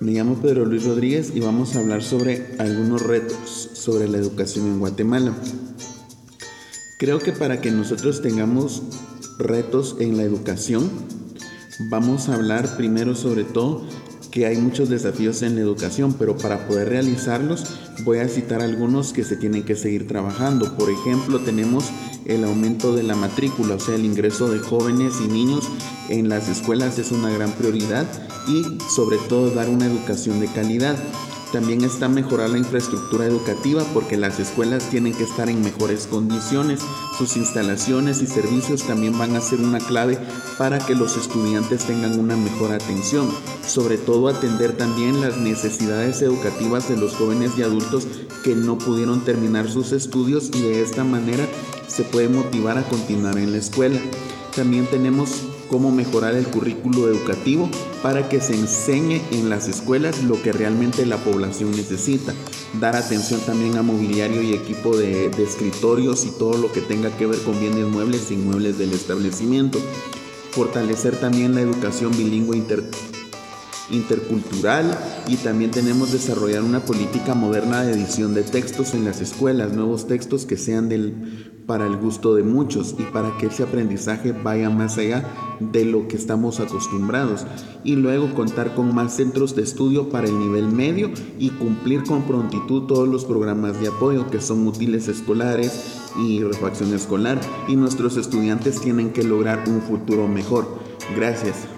Me llamo Pedro Luis Rodríguez y vamos a hablar sobre algunos retos sobre la educación en Guatemala. Creo que para que nosotros tengamos retos en la educación, vamos a hablar primero sobre todo que hay muchos desafíos en la educación, pero para poder realizarlos voy a citar algunos que se tienen que seguir trabajando. Por ejemplo, tenemos el aumento de la matrícula, o sea, el ingreso de jóvenes y niños en las escuelas es una gran prioridad y sobre todo dar una educación de calidad. También está mejorar la infraestructura educativa porque las escuelas tienen que estar en mejores condiciones. Sus instalaciones y servicios también van a ser una clave para que los estudiantes tengan una mejor atención. Sobre todo atender también las necesidades educativas de los jóvenes y adultos que no pudieron terminar sus estudios y de esta manera se puede motivar a continuar en la escuela. También tenemos cómo mejorar el currículo educativo para que se enseñe en las escuelas lo que realmente la población necesita. Dar atención también a mobiliario y equipo de, escritorios y todo lo que tenga que ver con bienes muebles e inmuebles del establecimiento. Fortalecer también la educación bilingüe intercultural y también tenemos desarrollar una política moderna de edición de textos en las escuelas, nuevos textos que sean del para el gusto de muchos y para que ese aprendizaje vaya más allá de lo que estamos acostumbrados. Y luego contar con más centros de estudio para el nivel medio y cumplir con prontitud todos los programas de apoyo que son útiles escolares y refacción escolar. Y nuestros estudiantes tienen que lograr un futuro mejor. Gracias.